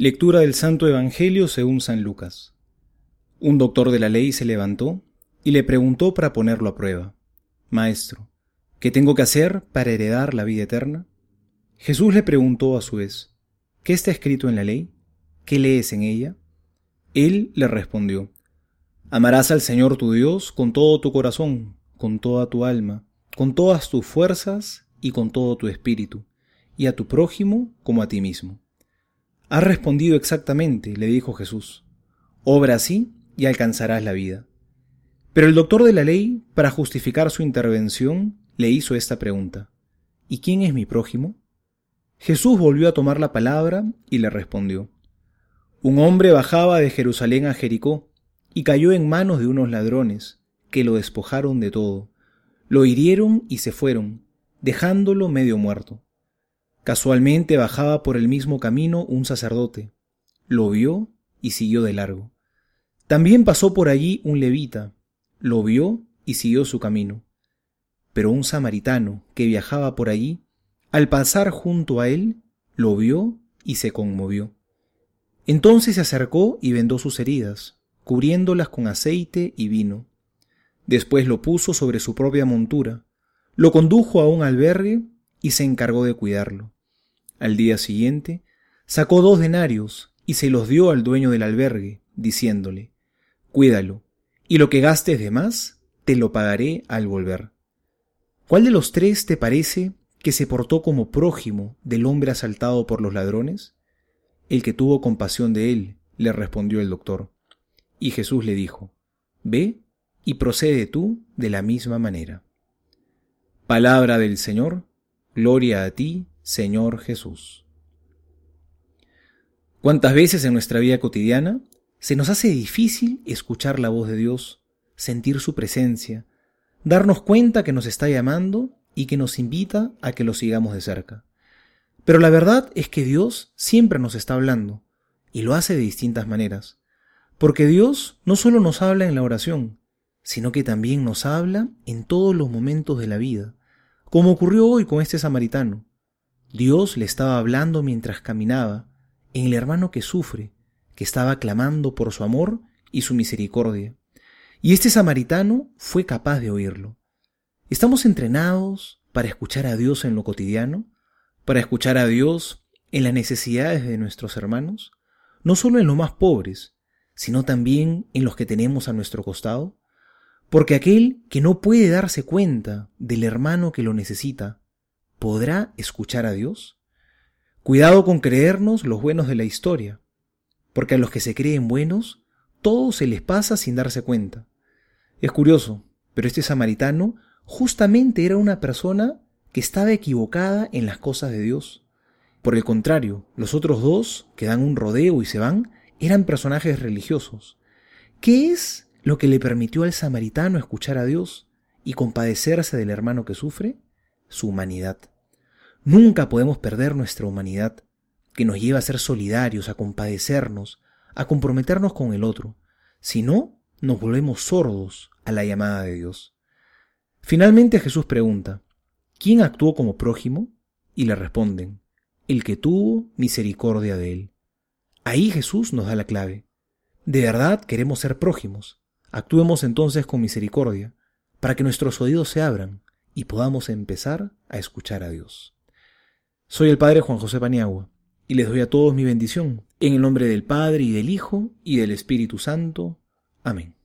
Lectura del Santo Evangelio según San Lucas. Un doctor de la ley se levantó y le preguntó para ponerlo a prueba, Maestro, ¿qué tengo que hacer para heredar la vida eterna? Jesús le preguntó a su vez, ¿qué está escrito en la ley? ¿Qué lees en ella? Él le respondió, Amarás al Señor tu Dios con todo tu corazón, con toda tu alma, con todas tus fuerzas y con todo tu espíritu, y a tu prójimo como a ti mismo. Has respondido exactamente, le dijo Jesús. Obra así y alcanzarás la vida. Pero el doctor de la ley, para justificar su intervención, le hizo esta pregunta. ¿Y quién es mi prójimo? Jesús volvió a tomar la palabra y le respondió. Un hombre bajaba de Jerusalén a Jericó y cayó en manos de unos ladrones, que lo despojaron de todo, lo hirieron y se fueron, dejándolo medio muerto. Casualmente bajaba por el mismo camino un sacerdote. Lo vio y siguió de largo. También pasó por allí un levita. Lo vio y siguió su camino. Pero un samaritano que viajaba por allí, al pasar junto a él, lo vio y se conmovió. Entonces se acercó y vendó sus heridas, cubriéndolas con aceite y vino. Después lo puso sobre su propia montura, lo condujo a un albergue y se encargó de cuidarlo. Al día siguiente, sacó dos denarios y se los dio al dueño del albergue, diciéndole, Cuídalo, y lo que gastes de más, te lo pagaré al volver. ¿Cuál de los tres te parece que se portó como prójimo del hombre asaltado por los ladrones? El que tuvo compasión de él, le respondió el doctor. Y Jesús le dijo, Ve y procede tú de la misma manera. Palabra del Señor, gloria a ti, Señor Jesús. ¿Cuántas veces en nuestra vida cotidiana se nos hace difícil escuchar la voz de Dios, sentir su presencia, darnos cuenta que nos está llamando y que nos invita a que lo sigamos de cerca? Pero la verdad es que Dios siempre nos está hablando, y lo hace de distintas maneras. Porque Dios no solo nos habla en la oración, sino que también nos habla en todos los momentos de la vida, como ocurrió hoy con este samaritano. Dios le estaba hablando mientras caminaba, en el hermano que sufre, que estaba clamando por su amor y su misericordia. Y este samaritano fue capaz de oírlo. ¿Estamos entrenados para escuchar a Dios en lo cotidiano? ¿Para escuchar a Dios en las necesidades de nuestros hermanos? No solo en los más pobres, sino también en los que tenemos a nuestro costado. Porque aquel que no puede darse cuenta del hermano que lo necesita, ¿podrá escuchar a Dios? Cuidado con creernos los buenos de la historia, porque a los que se creen buenos, todo se les pasa sin darse cuenta. Es curioso, pero este samaritano justamente era una persona que estaba equivocada en las cosas de Dios. Por el contrario, los otros dos, que dan un rodeo y se van, eran personajes religiosos. ¿Qué es lo que le permitió al samaritano escuchar a Dios y compadecerse del hermano que sufre? Su humanidad. Nunca podemos perder nuestra humanidad, que nos lleva a ser solidarios, a compadecernos, a comprometernos con el otro. Si no, nos volvemos sordos a la llamada de Dios. Finalmente Jesús pregunta, ¿quién actuó como prójimo? Y le responden, el que tuvo misericordia de él. Ahí Jesús nos da la clave. De verdad queremos ser prójimos. Actuemos entonces con misericordia, para que nuestros oídos se abran y podamos empezar a escuchar a Dios. Soy el Padre Juan José Paniagua y les doy a todos mi bendición, en el nombre del Padre y del Hijo y del Espíritu Santo. Amén.